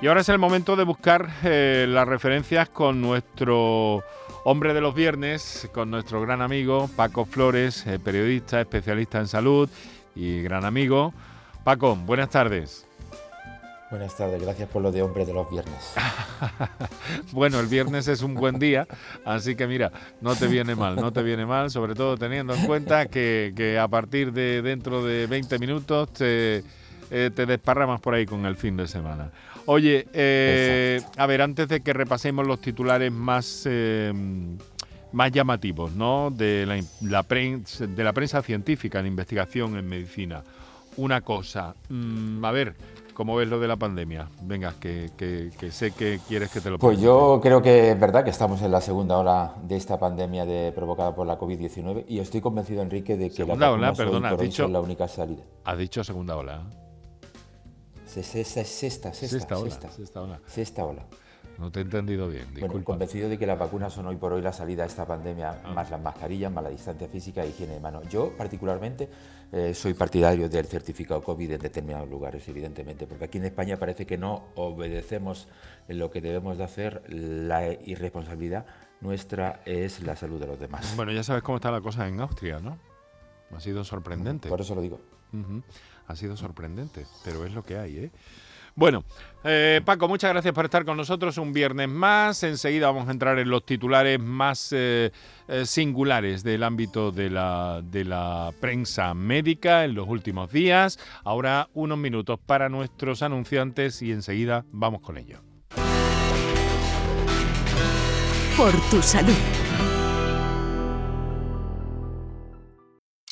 Y ahora es el momento de buscar eh, las referencias con nuestro hombre de los viernes, con nuestro gran amigo Paco Flores, eh, periodista, especialista en salud y gran amigo. Paco, buenas tardes. Buenas tardes, gracias por lo de hombre de los viernes. bueno, el viernes es un buen día, así que mira, no te viene mal, no te viene mal, sobre todo teniendo en cuenta que, a partir de dentro de 20 minutos te, eh, te desparramas por ahí con el fin de semana. Oye, eh, a ver, antes de que repasemos los titulares más, eh, más llamativos, ¿no? De la, prensa, de la prensa científica en investigación en medicina. Una cosa, mm, a ver, ¿cómo ves lo de la pandemia? Venga, que, sé que quieres que te lo Pues yo creo que es verdad que estamos en la segunda ola de esta pandemia de, provocada por la COVID-19 y estoy convencido, Enrique, de que la ola, perdona, dicho, es la única salida. Ha dicho segunda ola. Sexta, sexta, sexta, ola. Sexta ola. No te he entendido bien. Bueno, convencido de que las vacunas son hoy por hoy la salida a esta pandemia, ah. más las mascarillas, más la distancia física y higiene de mano. Yo, particularmente, eh, soy partidario del certificado COVID en determinados lugares, evidentemente, porque aquí en España parece que no obedecemos lo que debemos de hacer. La irresponsabilidad nuestra es la salud de los demás. Bueno, ya sabes cómo está la cosa en Austria, ¿no? Ha sido sorprendente. Por eso lo digo ha sido sorprendente, pero es lo que hay, ¿eh? Bueno, eh, Paco, muchas gracias por estar con nosotros un viernes más. Enseguida vamos a entrar en los titulares más eh, eh, singulares del ámbito de la, de la prensa médica en los últimos días. Ahora unos minutos para nuestros anunciantes y enseguida vamos con ello. Por tu salud.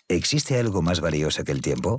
¿Existe algo más valioso que el tiempo?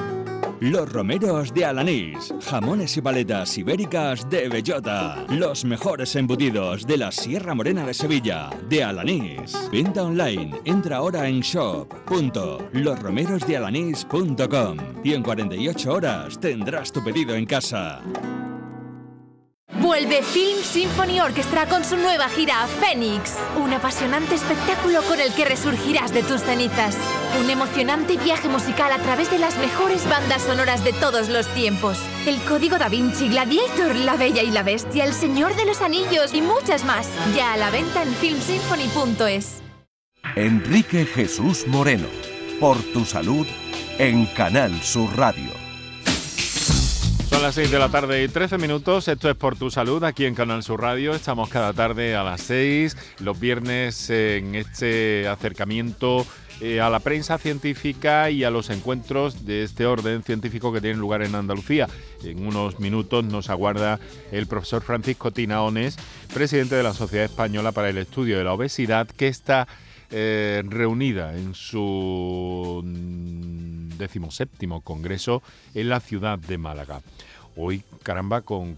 Los romeros de Alanís, jamones y paletas ibéricas de bellota, los mejores embutidos de la Sierra Morena de Sevilla, de Alanís. Venta online, entra ahora en shop.losromerosdealanís.com y en 48 horas tendrás tu pedido en casa. Vuelve Film Symphony Orchestra con su nueva gira Phoenix. Un apasionante espectáculo con el que resurgirás de tus cenizas. Un emocionante viaje musical a través de las mejores bandas sonoras de todos los tiempos. El Código Da Vinci, Gladiator, La Bella y la Bestia, El Señor de los Anillos y muchas más. Ya a la venta en filmsymphony.es. Enrique Jesús Moreno. Por tu salud en Canal Sur Radio. Son las 6 de la tarde y 13 minutos. Esto es Por Tu Salud aquí en Canal Sur Radio. Estamos cada tarde a las 6, los viernes en este acercamiento eh, a la prensa científica y a los encuentros de este orden científico que tienen lugar en Andalucía. En unos minutos nos aguarda el profesor Francisco Tinaones, presidente de la Sociedad Española para el Estudio de la Obesidad, que está eh, reunida en su decimoséptimo congreso en la ciudad de Málaga. Hoy, caramba, con,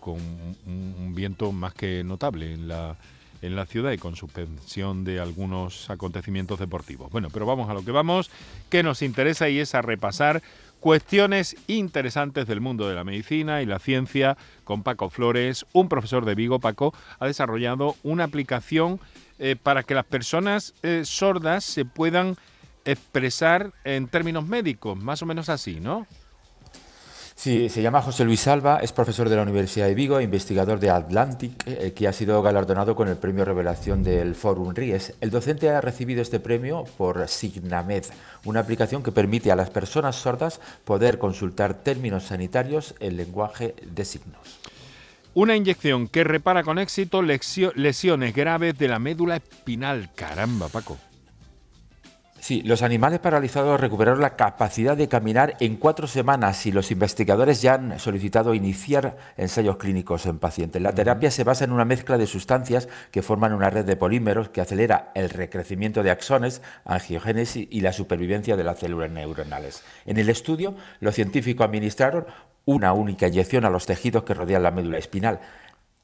un viento más que notable en la, en la ciudad y con suspensión de algunos acontecimientos deportivos. Bueno, pero vamos a lo que vamos, que nos interesa y es a repasar cuestiones interesantes del mundo de la medicina y la ciencia con Paco Flores, un profesor de Vigo. Paco ha desarrollado una aplicación eh, para que las personas eh, sordas se puedan expresar en términos médicos, más o menos así, ¿no? Sí, se llama José Luis Salva, es profesor de la Universidad de Vigo, investigador de Atlantic, eh, que ha sido galardonado con el premio Revelación del Forum Ries. El docente ha recibido este premio por Signamed, una aplicación que permite a las personas sordas poder consultar términos sanitarios en lenguaje de signos. Una inyección que repara con éxito lesiones graves de la médula espinal. Caramba, Paco. Sí, los animales paralizados recuperaron la capacidad de caminar en cuatro semanas y los investigadores ya han solicitado iniciar ensayos clínicos en pacientes. La terapia se basa en una mezcla de sustancias que forman una red de polímeros que acelera el recrecimiento de axones, angiogénesis y la supervivencia de las células neuronales. En el estudio, los científicos administraron una única inyección a los tejidos que rodean la médula espinal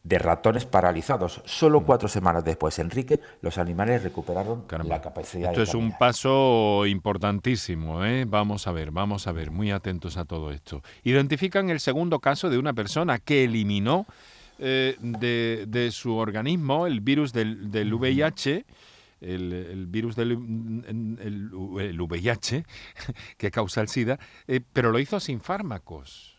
de ratones paralizados. Solo mm. cuatro semanas después, Enrique, los animales recuperaron la capacidad esto es un paso importantísimo, ¿eh? Vamos a ver, vamos a ver, muy atentos a todo esto. Identifican el segundo caso de una persona que eliminó eh, de, su organismo el virus del, del VIH. El, virus del el, VIH que causa el SIDA, eh, pero lo hizo sin fármacos.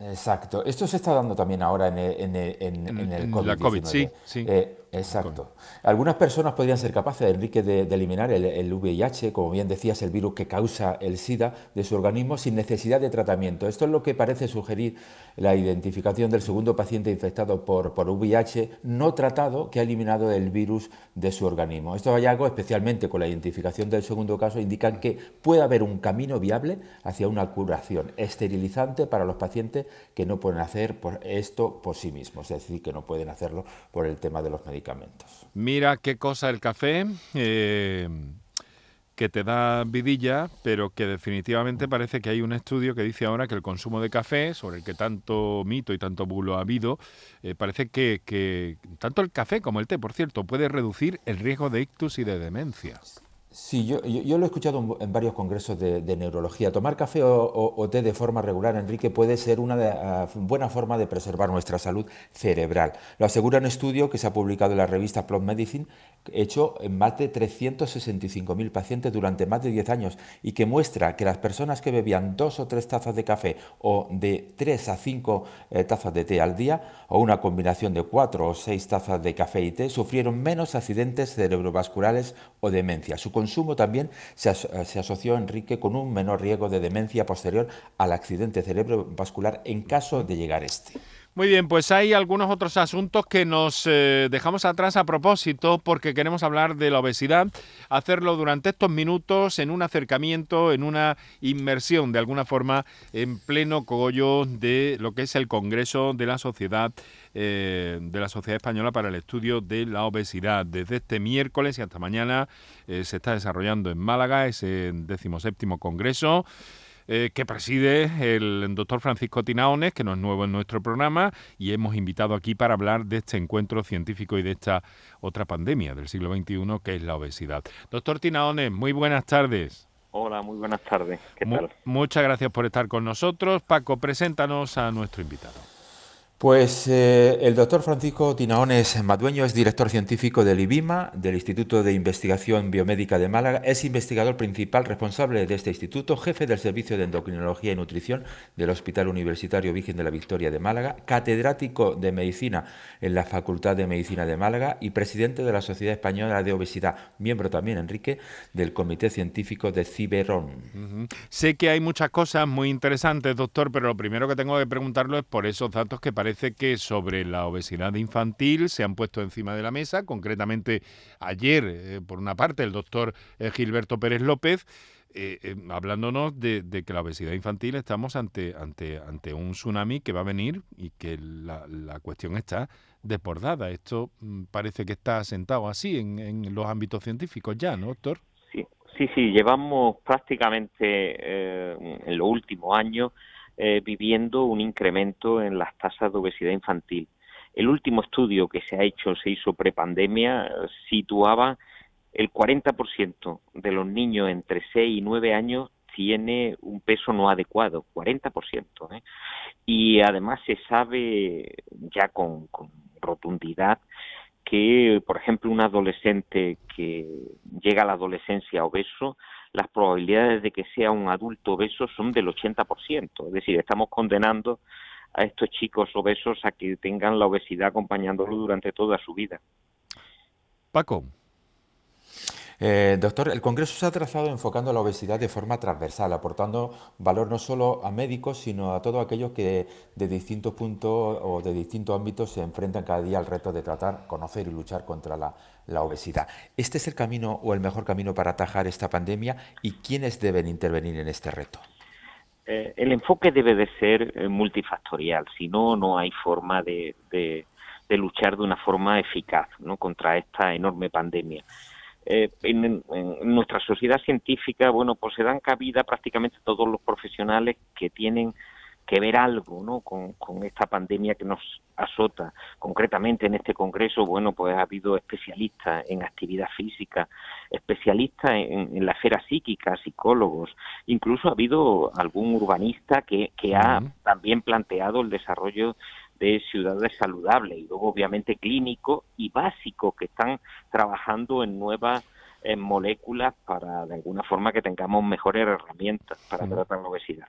Exacto. Esto se está dando también ahora en, en, en, el COVID. La COVID, sí. sí. Eh, Exacto. Algunas personas podrían ser capaces, Enrique, de, eliminar el, VIH, como bien decías, el virus que causa el SIDA de su organismo sin necesidad de tratamiento. Esto es lo que parece sugerir la identificación del segundo paciente infectado por, por VIH no tratado que ha eliminado el virus de su organismo. Estos hallazgos, especialmente con la identificación del segundo caso, indican que puede haber un camino viable hacia una curación esterilizante para los pacientes que no pueden hacer esto por sí mismos, es decir, que no pueden hacerlo por el tema de los medicamentos. Mira qué cosa el café, eh, que te da vidilla, pero que definitivamente parece que hay un estudio que dice ahora que el consumo de café, sobre el que tanto mito y tanto bulo ha habido, eh, parece que, que tanto el café como el té, por cierto, puede reducir el riesgo de ictus y de demencia. Sí, yo, yo, lo he escuchado en, varios congresos de, neurología. Tomar café o, té de forma regular, Enrique, puede ser una ah, buena forma de preservar nuestra salud cerebral. Lo asegura un estudio que se ha publicado en la revista Plot Medicine, hecho en más de 365.000 pacientes durante más de 10 años y que muestra que las personas que bebían dos o tres tazas de café o de tres a cinco eh, tazas de té al día o una combinación de cuatro o seis tazas de café y té sufrieron menos accidentes cerebrovasculares o demencia consumo también se, asoció, Enrique, con un menor riesgo de demencia posterior al accidente cerebrovascular en caso de llegar este. Muy bien, pues hay algunos otros asuntos que nos eh, dejamos atrás a propósito porque queremos hablar de la obesidad, hacerlo durante estos minutos en un acercamiento, en una inmersión de alguna forma en pleno cogollo de lo que es el Congreso de la Sociedad eh, de la Sociedad Española para el Estudio de la Obesidad. Desde este miércoles y hasta mañana eh, se está desarrollando en Málaga ese decimoséptimo Congreso. Eh, que preside el doctor Francisco Tinaones, que no es nuevo en nuestro programa, y hemos invitado aquí para hablar de este encuentro científico y de esta otra pandemia del siglo XXI, que es la obesidad. Doctor Tinaones, muy buenas tardes. Hola, muy buenas tardes. ¿Qué tal? muchas gracias por estar con nosotros. Paco, preséntanos a nuestro invitado. Pues eh, el doctor Francisco Tinaones Madueño es director científico del IBIMA, del Instituto de Investigación Biomédica de Málaga, es investigador principal responsable de este instituto, jefe del Servicio de Endocrinología y Nutrición del Hospital Universitario Virgen de la Victoria de Málaga, catedrático de Medicina en la Facultad de Medicina de Málaga y presidente de la Sociedad Española de Obesidad, miembro también, Enrique, del Comité Científico de Ciberón. Sé que hay muchas cosas muy interesantes, doctor, pero lo primero que tengo que preguntarlo es por esos datos que parecen parece que sobre la obesidad infantil se han puesto encima de la mesa, concretamente ayer, eh, por una parte, el doctor eh, Gilberto Pérez López, eh, hablándonos de, que la obesidad infantil estamos ante, ante, ante un tsunami que va a venir y que la, cuestión está desbordada. Esto mm, parece que está asentado así en, en los ámbitos científicos ya, ¿no, doctor? Sí, sí, sí, llevamos prácticamente en los últimos años eh, viviendo un incremento en las tasas de obesidad infantil. El último estudio que se ha hecho, se hizo prepandemia, situaba el 40% de los niños entre 6 y 9 años tiene un peso no adecuado, 40%. ¿eh? Y además se sabe ya con, con rotundidad que, por ejemplo, un adolescente que llega a la adolescencia obeso las probabilidades de que sea un adulto obeso son del 80%. Es decir, estamos condenando a estos chicos obesos a que tengan la obesidad acompañándolo durante toda su vida. Paco. Eh, doctor, el Congreso se ha trazado enfocando la obesidad de forma transversal, aportando valor no solo a médicos, sino a todos aquellos que de distintos puntos o de distintos ámbitos se enfrentan cada día al reto de tratar, conocer y luchar contra la, obesidad. ¿Este es el camino o el mejor camino para atajar esta pandemia y quiénes deben intervenir en este reto? Eh, el enfoque debe de ser eh, multifactorial, si no, no hay forma de, de, luchar de una forma eficaz ¿no? contra esta enorme pandemia. Eh, en, nuestra sociedad científica, bueno, pues se dan cabida prácticamente todos los profesionales que tienen que ver algo ¿no? con, esta pandemia que nos azota. Concretamente en este congreso, bueno, pues ha habido especialistas en actividad física, especialistas en, la esfera psíquica, psicólogos, incluso ha habido algún urbanista que, que ha también planteado el desarrollo de ciudades saludables y luego obviamente clínico y básico que están trabajando en nuevas moléculas para de alguna forma que tengamos mejores herramientas para tratar la obesidad.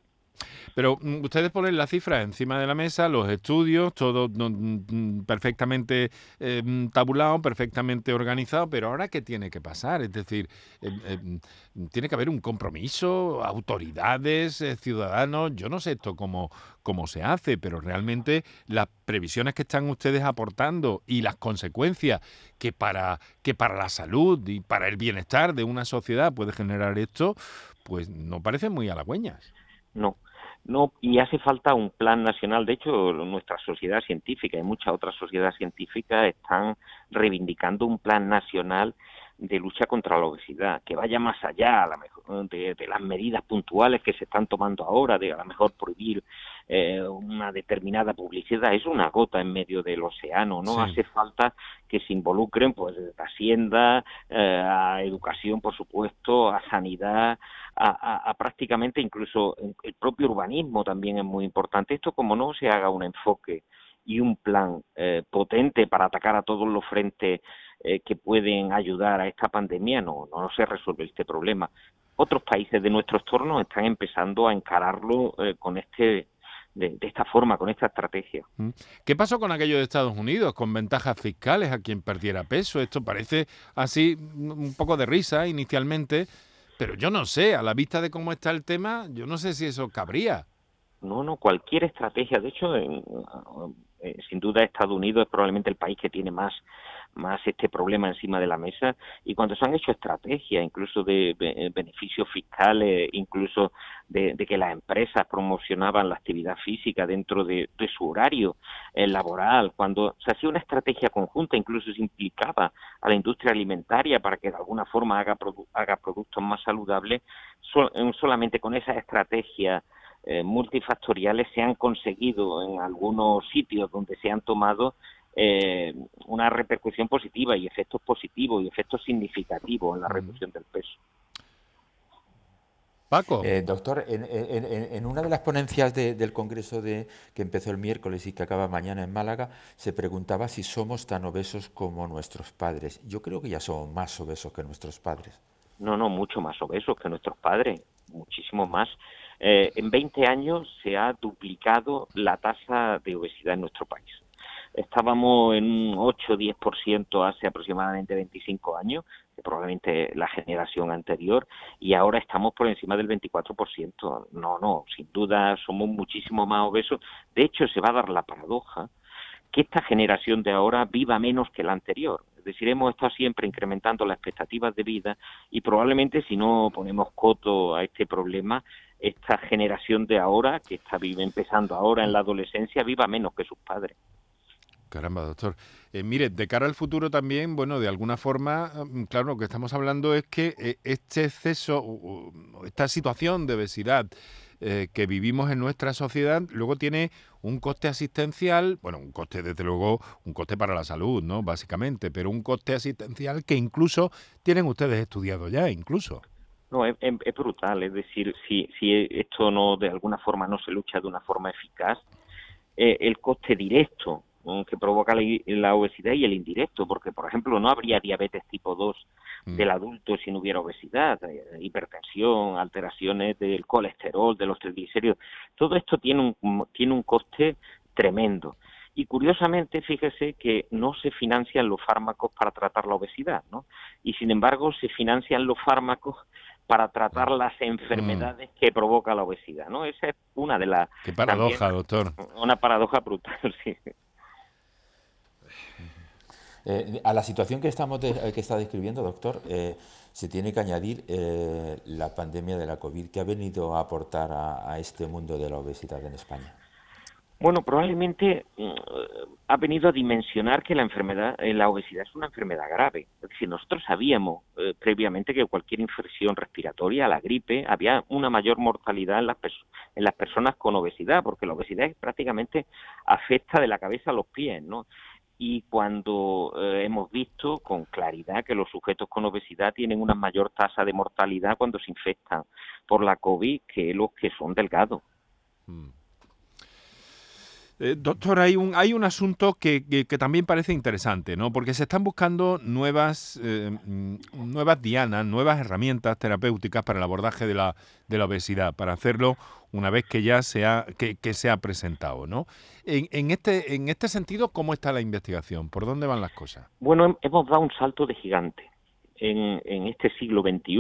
Pero mm, ustedes ponen la cifra encima de la mesa, los estudios, todo mm, mm, perfectamente eh, tabulado, perfectamente organizado, pero ahora ¿qué tiene que pasar? Es decir, em, em, tiene que haber un compromiso, autoridades, eh, ciudadanos, yo no sé esto cómo, cómo se hace, pero realmente las previsiones que están ustedes aportando y las consecuencias que para, que para la salud y para el bienestar de una sociedad puede generar esto, pues no parecen muy halagüeñas. No, no, y hace falta un plan nacional. De hecho, nuestra sociedad científica y muchas otras sociedades científicas están reivindicando un plan nacional de lucha contra la obesidad, que vaya más allá a la mejor, de, las medidas puntuales que se están tomando ahora, de a lo mejor prohibir eh, una determinada publicidad, es una gota en medio del océano, no hace falta que se involucren pues a Hacienda, eh, a educación, por supuesto, a sanidad, a, prácticamente incluso el propio urbanismo también es muy importante. Esto como no se haga un enfoque y un plan eh, potente para atacar a todos los frentes eh, que pueden ayudar a esta pandemia, no, no se resuelve este problema. Otros países de nuestro entorno están empezando a encararlo eh, con este de, esta forma, con esta estrategia. Mm. ¿Qué pasó con aquello de Estados Unidos, con ventajas fiscales a quien perdiera peso? Esto parece así un poco de risa inicialmente, pero yo no sé, a la vista de cómo está el tema, yo no sé si eso cabría. No, no, cualquier estrategia. De hecho, en, eh, sin duda Estados Unidos es probablemente el país que tiene más más este problema encima de la mesa. Y cuando se han hecho estrategias incluso de, beneficios fiscales incluso de, que las empresas promocionaban la actividad física dentro de, su horario eh, laboral cuando se hacía una estrategia conjunta incluso se implicaba a la industria alimentaria para que de alguna forma haga, haga productos más saludables solamente con esa estrategia eh, multifactoriales se han conseguido en algunos sitios donde se han tomado eh, una repercusión positiva y efectos positivos y efectos significativos en la reducción del peso. Paco. Eh, doctor, en, una de las ponencias del Congreso de, que empezó el miércoles y que acaba mañana en Málaga, se preguntaba si somos tan obesos como nuestros padres. Yo creo que ya somos más obesos que nuestros padres. No, no, mucho más obesos que nuestros padres, muchísimo más. Eh, en 20 años se ha duplicado la tasa de obesidad en nuestro país. Estábamos en un 8-10% hace aproximadamente 25 años, probablemente la generación anterior, y ahora estamos por encima del 24%. No, no, sin duda somos muchísimo más obesos. De hecho, se va a dar la paradoja que esta generación de ahora viva menos que la anterior. Es decir, hemos estado siempre incrementando las expectativas de vida y probablemente si no ponemos coto a este problema, esta generación de ahora, que está empezando ahora en la adolescencia, viva menos que sus padres. Caramba, doctor. Eh, mire, de cara al futuro también, bueno, de alguna forma, mm, claro, lo que estamos hablando es que eh, este exceso, esta situación de obesidad eh, que vivimos en nuestra sociedad, luego tiene un coste asistencial, bueno, un coste, desde luego, un coste para la salud, ¿no? Básicamente, pero un coste asistencial que incluso tienen ustedes estudiado ya, incluso. No, es, brutal. Es decir, si, si esto no de alguna forma no se lucha de una forma eficaz, eh, el coste directo que provoca la, obesidad y el indirecto, porque por ejemplo no habría diabetes tipo 2 mm. del adulto si no hubiera obesidad, eh, hipertensión, alteraciones del colesterol, de los triglicéridos. Todo esto tiene un, tiene un coste tremendo. Y curiosamente, fíjese que no se financian los fármacos para tratar la obesidad, ¿no? Y sin embargo, se financian los fármacos para tratar mm. las enfermedades que provoca la obesidad, ¿no? Esa es una de las... Qué paradoja, doctor. Una paradoja brutal, sí. Eh, a la situación que, estamos que está describiendo, doctor, eh, se tiene que añadir eh, la pandemia de la COVID, que ha venido a aportar a, este mundo de la obesidad en España. Bueno, probablemente mm, ha venido a dimensionar que la enfermedad, la obesidad es una enfermedad grave. Es decir, nosotros sabíamos previamente que cualquier infección respiratoria, la gripe, había una mayor mortalidad en las, en las personas con obesidad, porque la obesidad prácticamente afecta de la cabeza a los pies, ¿no? y cuando eh, hemos visto con claridad que los sujetos con obesidad tienen una mayor tasa de mortalidad cuando se infectan por la COVID que los que son delgados. Mm. Eh, doctor, hay un, hay un asunto que, que, también parece interesante, ¿no? Porque se están buscando nuevas, eh, mm, nuevas dianas, nuevas herramientas terapéuticas para el abordaje de la, de la obesidad, para hacerlo una vez que ya se ha, que, se ha presentado, ¿no? En, en, este, en este sentido, ¿cómo está la investigación? ¿Por dónde van las cosas? Bueno, hemos dado un salto de gigante. En, en este siglo XXI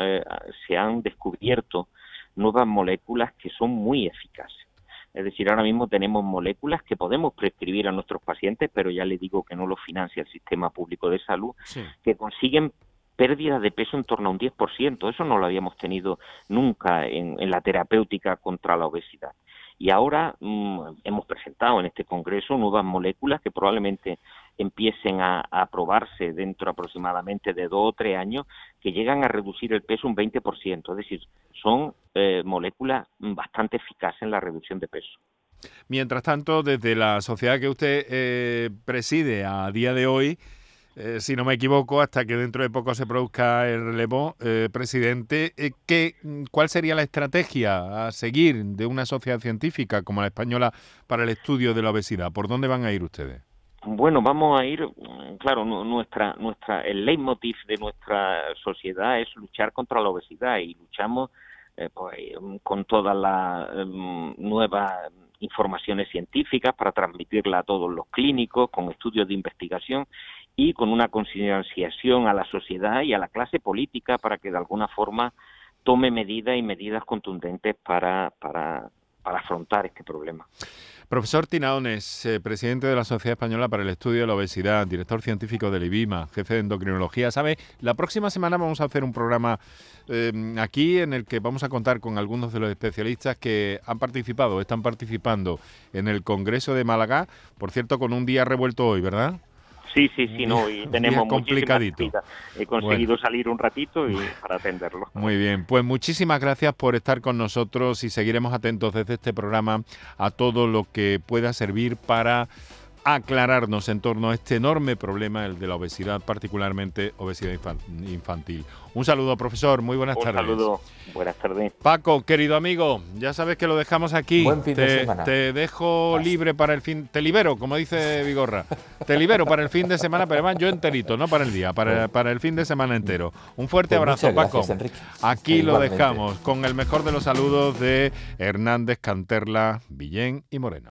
eh, se han descubierto nuevas moléculas que son muy eficaces es decir, ahora mismo tenemos moléculas que podemos prescribir a nuestros pacientes, pero ya le digo que no lo financia el sistema público de salud, que consiguen pérdida de peso en torno a un 10%. Eso no lo habíamos tenido nunca en, la terapéutica contra la obesidad. Y ahora mm, hemos presentado en este congreso nuevas moléculas que probablemente empiecen a, aprobarse dentro aproximadamente de dos o tres años, que llegan a reducir el peso un 20%. Es decir, son eh, moléculas bastante eficaces en la reducción de peso. Mientras tanto, desde la sociedad que usted eh, preside a día de hoy, eh, si no me equivoco, hasta que dentro de poco se produzca el relevo, presidente, ¿qué, ¿cuál sería la estrategia a seguir de una sociedad científica como la española para el estudio de la obesidad? ¿Por dónde van a ir ustedes? Bueno, vamos a ir, claro, nuestra, nuestra, el leitmotiv de nuestra sociedad es luchar contra la obesidad y luchamos eh, pues, con todas las em, nuevas informaciones científicas para transmitirla a todos los clínicos, con estudios de investigación y con una concienciación a la sociedad y a la clase política para que de alguna forma tome medidas y medidas contundentes para, para, para afrontar este problema. Profesor Tinaones, eh, presidente de la Sociedad Española para el Estudio de la Obesidad, director científico del IBIMA, jefe de endocrinología. Sabe, la próxima semana vamos a hacer un programa eh, aquí en el que vamos a contar con algunos de los especialistas que han participado, están participando en el Congreso de Málaga, por cierto, con un día revuelto hoy, ¿verdad? Sí, sí, sí, no, y tenemos complicadito. He conseguido salir un ratito y para atenderlo. Muy bien, pues muchísimas gracias por estar con nosotros y seguiremos atentos desde este programa a todo lo que pueda servir para aclararnos en torno a este enorme problema, el de la obesidad, particularmente obesidad infantil. Un saludo, profesor. Muy buenas tardes. Un saludo. Buenas tardes. Paco, querido amigo, ya sabes que lo dejamos aquí. Buen fin te, de semana. Te dejo libre para el fin. Te libero, como dice Vigorra. te libero para el fin de semana, pero además yo enterito, no para el día, para, para el fin de semana entero. Un fuerte pues abrazo, Paco. Aquí lo dejamos con el mejor de los saludos de Hernández, Canterla, Villén y Moreno.